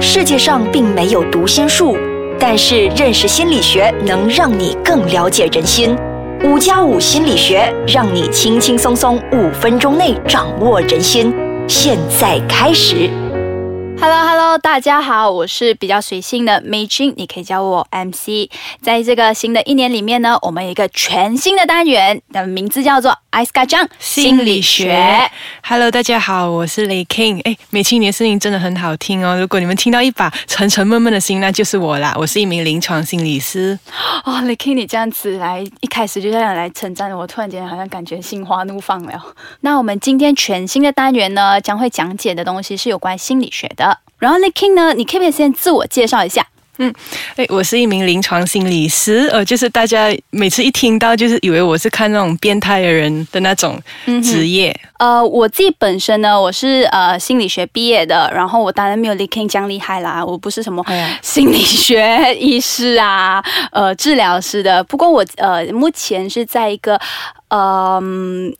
世界上并没有读心术，但是认识心理学能让你更了解人心。五加五心理学让你轻轻松松五分钟内掌握人心。现在开始。Hello Hello，大家好，我是比较随性的美君，你可以叫我 MC。在这个新的一年里面呢，我们有一个全新的单元，的名字叫做 c e 酱心理学。Hello，大家好，我是雷 King。哎，美青，你的声音真的很好听哦。如果你们听到一把沉沉闷闷的心，那就是我啦。我是一名临床心理师。哦，雷 King，你这样子来一开始就这样来称赞我，突然间好像感觉心花怒放了。那我们今天全新的单元呢，将会讲解的东西是有关心理学的。然后雷 King 呢，你可不可以先自我介绍一下？嗯，哎，我是一名临床心理师，呃，就是大家每次一听到，就是以为我是看那种变态的人的那种职业。呃，我自己本身呢，我是呃心理学毕业的，然后我当然没有 l i k i n 这样厉害啦，我不是什么心理学医师啊，呃，治疗师的。不过我呃目前是在一个呃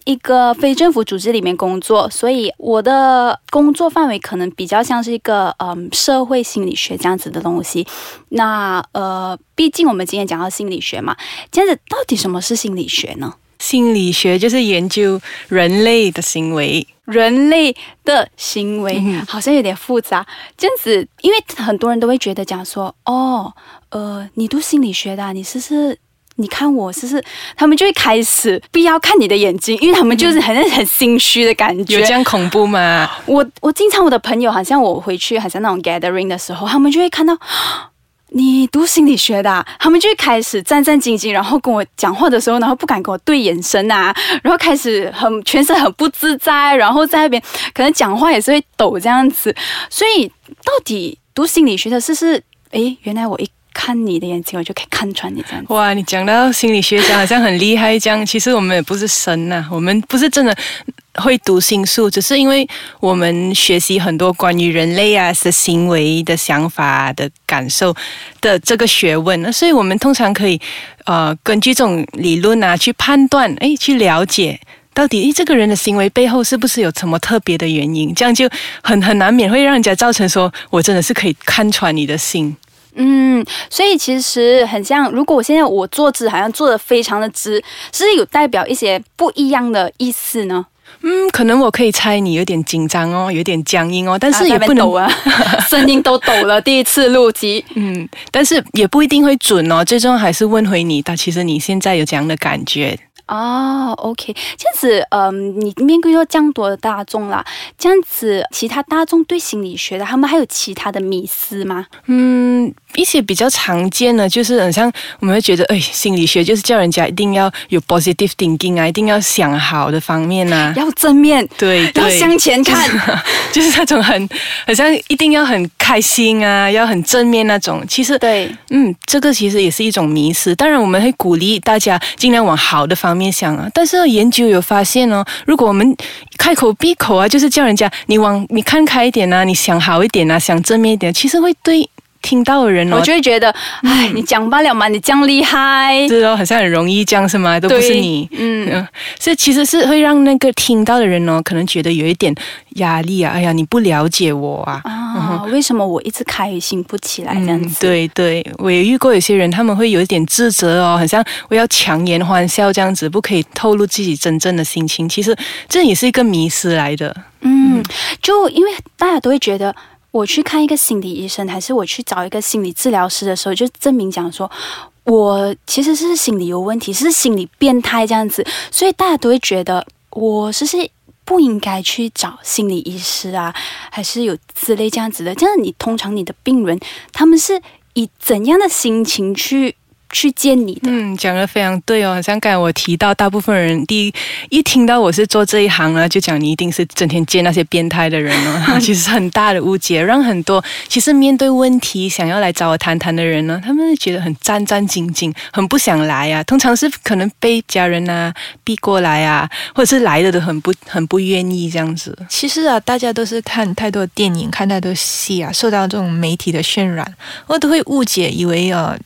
一个非政府组织里面工作，所以我的工作范围可能比较像是一个嗯、呃、社会心理学这样子的东西。那呃，毕竟我们今天讲到心理学嘛，这样子到底什么是心理学呢？心理学就是研究人类的行为，人类的行为、嗯、好像有点复杂。这样子，因为很多人都会觉得讲说，哦，呃，你读心理学的、啊，你是不是？你看我是不是？他们就会开始不要看你的眼睛，因为他们就是很很心虚的感觉。有这样恐怖吗？我我经常我的朋友，好像我回去，好像那种 gathering 的时候，他们就会看到。你读心理学的、啊，他们就会开始战战兢兢，然后跟我讲话的时候，然后不敢跟我对眼神啊，然后开始很全身很不自在，然后在那边可能讲话也是会抖这样子。所以到底读心理学的是是，诶，原来我一看你的眼睛，我就可以看穿你这样。哇，你讲到心理学家好像很厉害这样，其实我们也不是神呐、我们不是真的。会读心术，只是因为我们学习很多关于人类啊的行为、的想法、的感受的这个学问，那所以我们通常可以呃根据这种理论啊去判断，哎，去了解到底诶这个人的行为背后是不是有什么特别的原因，这样就很很难免会让人家造成说我真的是可以看穿你的心。嗯，所以其实很像，如果我现在我坐姿，好像坐的非常的直，是有代表一些不一样的意思呢？嗯，可能我可以猜你有点紧张哦，有点僵硬哦，但是也不能、啊、声音都抖了。第一次录集，嗯，但是也不一定会准哦。最终还是问回你，但其实你现在有怎样的感觉哦。OK，这样子，嗯，你面对到这样多的大众啦，这样子，其他大众对心理学的，他们还有其他的迷思吗？嗯，一些比较常见的，就是很像我们会觉得，哎，心理学就是叫人家一定要有 positive thinking 啊，一定要想好的方面啊。要正面，对，要向前看，就是、就是、那种很，好像一定要很开心啊，要很正面那种。其实，对，嗯，这个其实也是一种迷思。当然，我们会鼓励大家尽量往好的方面面想啊。但是研究有发现哦，如果我们开口闭口啊，就是叫人家你往你看开一点啊，你想好一点啊，想正面一点，其实会对。听到的人哦，我就会觉得，哎、嗯，你讲罢了嘛，你这样厉害，是哦，好像很容易这样是吗？都不是你，嗯，嗯。所以其实是会让那个听到的人哦，可能觉得有一点压力啊，哎呀，你不了解我啊，啊，嗯、为什么我一直开心不起来这样子？嗯、对对，我也遇过有些人，他们会有一点自责哦，好像我要强颜欢笑这样子，不可以透露自己真正的心情。其实这也是一个迷失来的，嗯，就因为大家都会觉得。我去看一个心理医生，还是我去找一个心理治疗师的时候，就证明讲说，我其实是心理有问题，是心理变态这样子，所以大家都会觉得我是不是不应该去找心理医师啊，还是有之类这样子的。这样你通常你的病人他们是以怎样的心情去？去见你的，嗯，讲的非常对哦。像刚才我提到，大部分人第一一听到我是做这一行啊，就讲你一定是整天见那些变态的人哦。其实很大的误解，让很多其实面对问题想要来找我谈谈的人呢，他们觉得很战战兢兢，很不想来啊。通常是可能被家人啊逼过来啊，或者是来的都很不很不愿意这样子。其实啊，大家都是看太多电影，看太多戏啊，受到这种媒体的渲染，我都会误解，以为呃。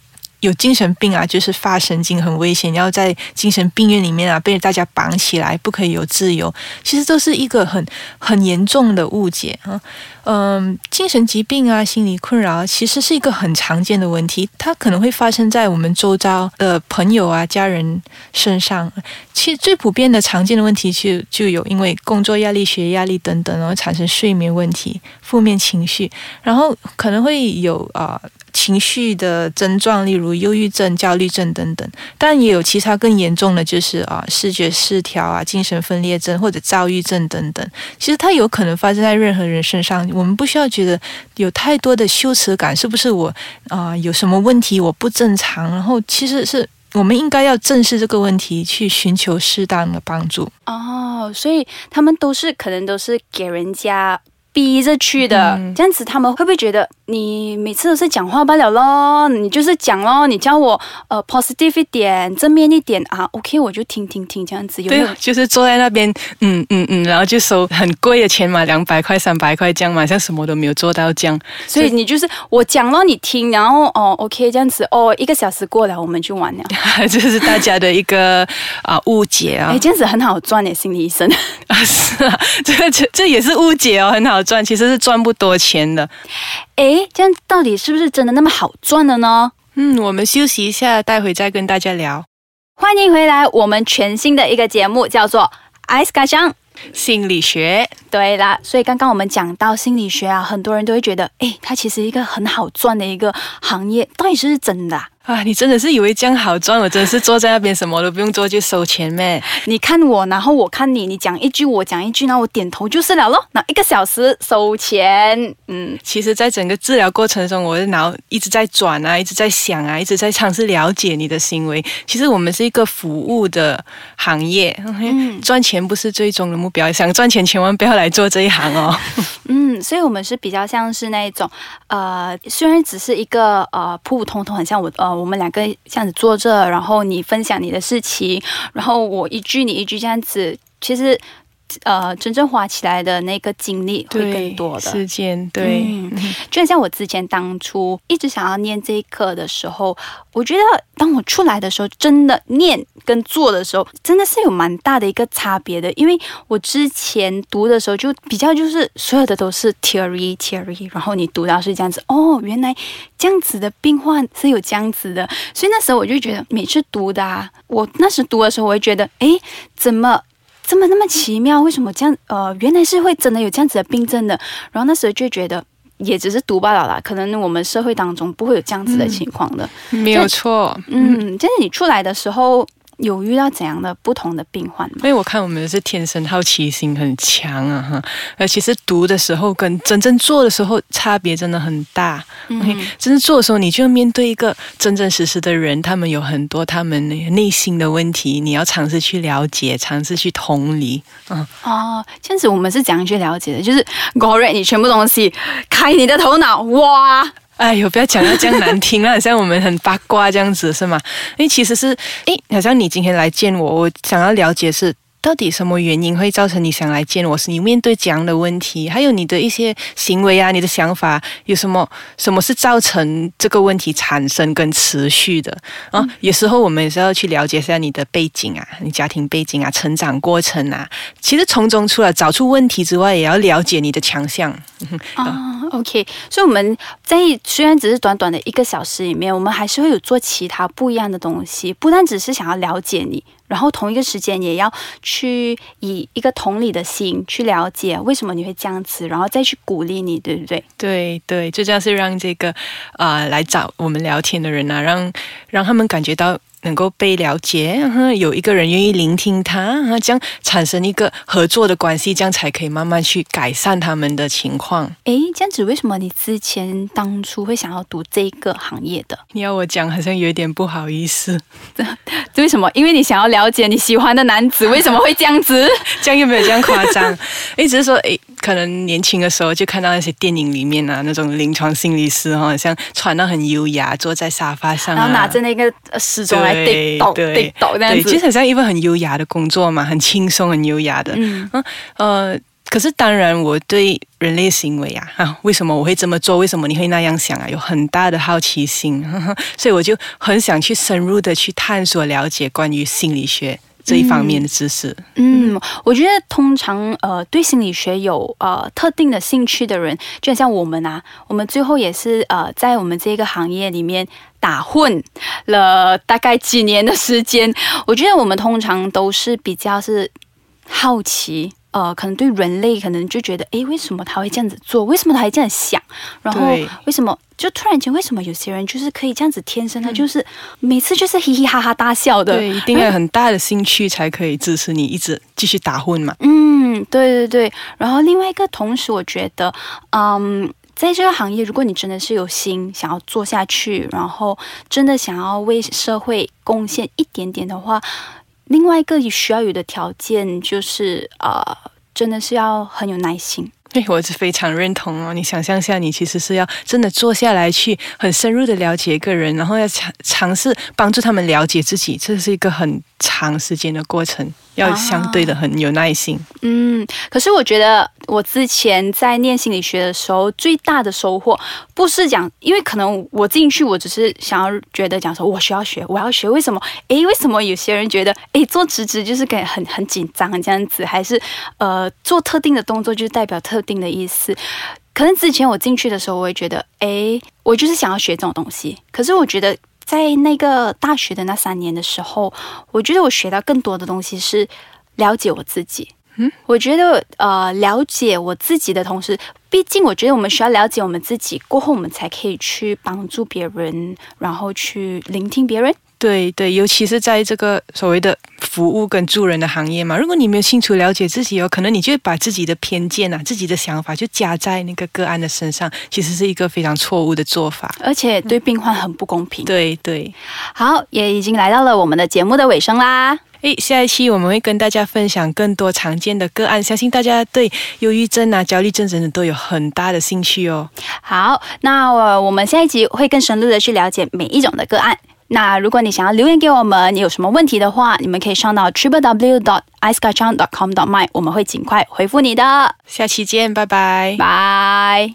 有精神病啊，就是发神经很危险，要在精神病院里面啊被大家绑起来，不可以有自由。其实都是一个很很严重的误解啊。嗯，精神疾病啊，心理困扰其实是一个很常见的问题，它可能会发生在我们周遭的朋友啊、家人身上。其实最普遍的常见的问题就就有因为工作压力、学业压力等等，然后产生睡眠问题、负面情绪，然后可能会有啊。情绪的症状，例如忧郁症、焦虑症等等，但也有其他更严重的，就是啊，视觉失调啊、精神分裂症或者躁郁症等等。其实它有可能发生在任何人身上，我们不需要觉得有太多的羞耻感，是不是我啊有什么问题我不正常？然后其实是我们应该要正视这个问题，去寻求适当的帮助。哦，所以他们都是可能都是给人家。逼着去的，这样子他们会不会觉得你每次都是讲话罢了咯？你就是讲咯，你叫我呃 positive 一点，正面一点啊，OK，我就听听听这样子。对，就是坐在那边，嗯嗯嗯，然后就收很贵的钱嘛，两百块、三百块这样嘛，像什么都没有做到这样。所以你就是我讲了你听，然后哦 OK 这样子哦，一个小时过了我们就完了。这是大家的一个啊误解啊。哎，这样子很好赚的心理医生 啊，是啊，这这这也是误解哦，很好。赚其实是赚不多钱的，哎，这样到底是不是真的那么好赚的呢？嗯，我们休息一下，待会再跟大家聊。欢迎回来，我们全新的一个节目叫做《艾斯卡香心理学》。对啦，所以刚刚我们讲到心理学啊，很多人都会觉得，哎，它其实一个很好赚的一个行业，到底是不是真的？啊，你真的是以为这样好赚？我真的是坐在那边什么都不用做就收钱咩？你看我，然后我看你，你讲一句我讲一句，然后我点头就是了咯。那一个小时收钱，嗯，其实，在整个治疗过程中，我的脑一直在转啊，一直在想啊，一直在尝试了解你的行为。其实我们是一个服务的行业，嗯，赚钱不是最终的目标，想赚钱千万不要来做这一行哦。嗯，所以我们是比较像是那种，呃，虽然只是一个呃普普通通，很像我呃。我们两个这样子坐着，然后你分享你的事情，然后我一句你一句这样子，其实。呃，真正花起来的那个精力会更多的时间，对，就像我之前当初一直想要念这一课的时候，我觉得当我出来的时候，真的念跟做的时候，真的是有蛮大的一个差别的。因为我之前读的时候，就比较就是所有的都是 theory theory，然后你读到是这样子，哦，原来这样子的病患是有这样子的，所以那时候我就觉得每次读的，啊，我那时读的时候，我会觉得，哎，怎么？这么那么奇妙，为什么这样？呃，原来是会真的有这样子的病症的。然后那时候就觉得，也只是读罢了啦。可能我们社会当中不会有这样子的情况的，没有错。嗯，就是你出来的时候。有遇到怎样的不同的病患吗？因为我看我们是天生好奇心很强啊哈，呃，其实读的时候跟真正做的时候差别真的很大。嗯，真正做的时候，你就要面对一个真真实实的人，他们有很多他们内心的问题，你要尝试去了解，尝试去同理。嗯，哦，这样子我们是怎样去了解的？就是 Go read 你全部东西，开你的头脑，哇！哎呦，不要讲到这样难听啊！像我们很八卦这样子是吗？因为其实是，哎，好像你今天来见我，我想要了解是。到底什么原因会造成你想来见我？是你面对这样的问题，还有你的一些行为啊，你的想法有什么？什么是造成这个问题产生跟持续的啊？有时候我们也是要去了解一下你的背景啊，你家庭背景啊，成长过程啊。其实从中除了找出问题之外，也要了解你的强项 啊。OK，所以我们在虽然只是短短的一个小时里面，我们还是会有做其他不一样的东西，不但只是想要了解你。然后同一个时间也要去以一个同理的心去了解为什么你会这样子，然后再去鼓励你，对不对？对对，最重要是让这个啊来找我们聊天的人啊，让让他们感觉到。能够被了解，有一个人愿意聆听他，这样产生一个合作的关系，这样才可以慢慢去改善他们的情况。诶，这样子为什么你之前当初会想要读这个行业的？你要我讲，好像有点不好意思。为什么？因为你想要了解你喜欢的男子为什么会这样子？这样有没有这样夸张？一直说，诶，可能年轻的时候就看到那些电影里面啊，那种临床心理师哈，像穿的很优雅，坐在沙发上，然后拿着那个时钟来。对对对，其实像一份很优雅的工作嘛，很轻松、很优雅的。嗯呃，可是当然，我对人类行为啊，啊，为什么我会这么做？为什么你会那样想啊？有很大的好奇心，所以我就很想去深入的去探索、了解关于心理学。这一方面的知识，嗯，我觉得通常呃，对心理学有呃特定的兴趣的人，就像我们啊，我们最后也是呃，在我们这个行业里面打混了大概几年的时间。我觉得我们通常都是比较是好奇。呃，可能对人类，可能就觉得，哎，为什么他会这样子做？为什么他会这样想？然后为什么就突然间，为什么有些人就是可以这样子，天生他就是每次就是嘻嘻哈哈大笑的？对，一定要很大的兴趣才可以支持你一直继续打混嘛。嗯，对对对。然后另外一个，同时我觉得，嗯，在这个行业，如果你真的是有心想要做下去，然后真的想要为社会贡献一点点的话。另外一个需要有的条件就是，呃，真的是要很有耐心。对，我是非常认同哦。你想象下，你其实是要真的坐下来去很深入的了解一个人，然后要尝尝试帮助他们了解自己，这是一个很长时间的过程。要相对的很有耐心。嗯，可是我觉得我之前在念心理学的时候，最大的收获不是讲，因为可能我进去，我只是想要觉得讲说，我需要学，我要学。为什么？诶，为什么有些人觉得，诶，做直直就是给很很紧张这样子，还是呃做特定的动作就代表特定的意思？可能之前我进去的时候，我会觉得，诶，我就是想要学这种东西。可是我觉得。在那个大学的那三年的时候，我觉得我学到更多的东西是了解我自己。嗯，我觉得呃，了解我自己的同时，毕竟我觉得我们需要了解我们自己，过后我们才可以去帮助别人，然后去聆听别人。对对，尤其是在这个所谓的服务跟助人的行业嘛，如果你没有清楚了解自己，哦可能你就会把自己的偏见啊、自己的想法就加在那个个案的身上，其实是一个非常错误的做法，而且对病患很不公平。对对，好，也已经来到了我们的节目的尾声啦。诶，下一期我们会跟大家分享更多常见的个案，相信大家对忧郁症啊、焦虑症等等都有很大的兴趣哦。好，那我我们下一集会更深入的去了解每一种的个案。那如果你想要留言给我们，你有什么问题的话，你们可以上到 triple w dot i c e k a c h a n g dot com dot my，我们会尽快回复你的。下期见，拜拜，拜。